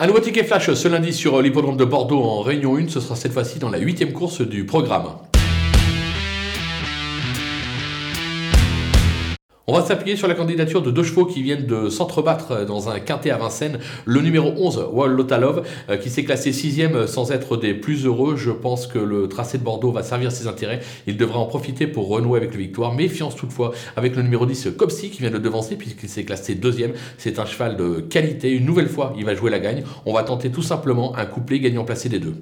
Un nouveau ticket flash ce lundi sur l'hippodrome de Bordeaux en Réunion 1, ce sera cette fois-ci dans la huitième course du programme. On va s'appuyer sur la candidature de deux chevaux qui viennent de s'entrebattre dans un quintet à Vincennes. Le numéro 11, Wall Lotalov, euh, qui s'est classé sixième sans être des plus heureux. Je pense que le tracé de Bordeaux va servir ses intérêts. Il devra en profiter pour renouer avec la victoire. Méfiance toutefois avec le numéro 10, Copsy, qui vient de devancer puisqu'il s'est classé deuxième. C'est un cheval de qualité. Une nouvelle fois, il va jouer la gagne. On va tenter tout simplement un couplet gagnant placé des deux.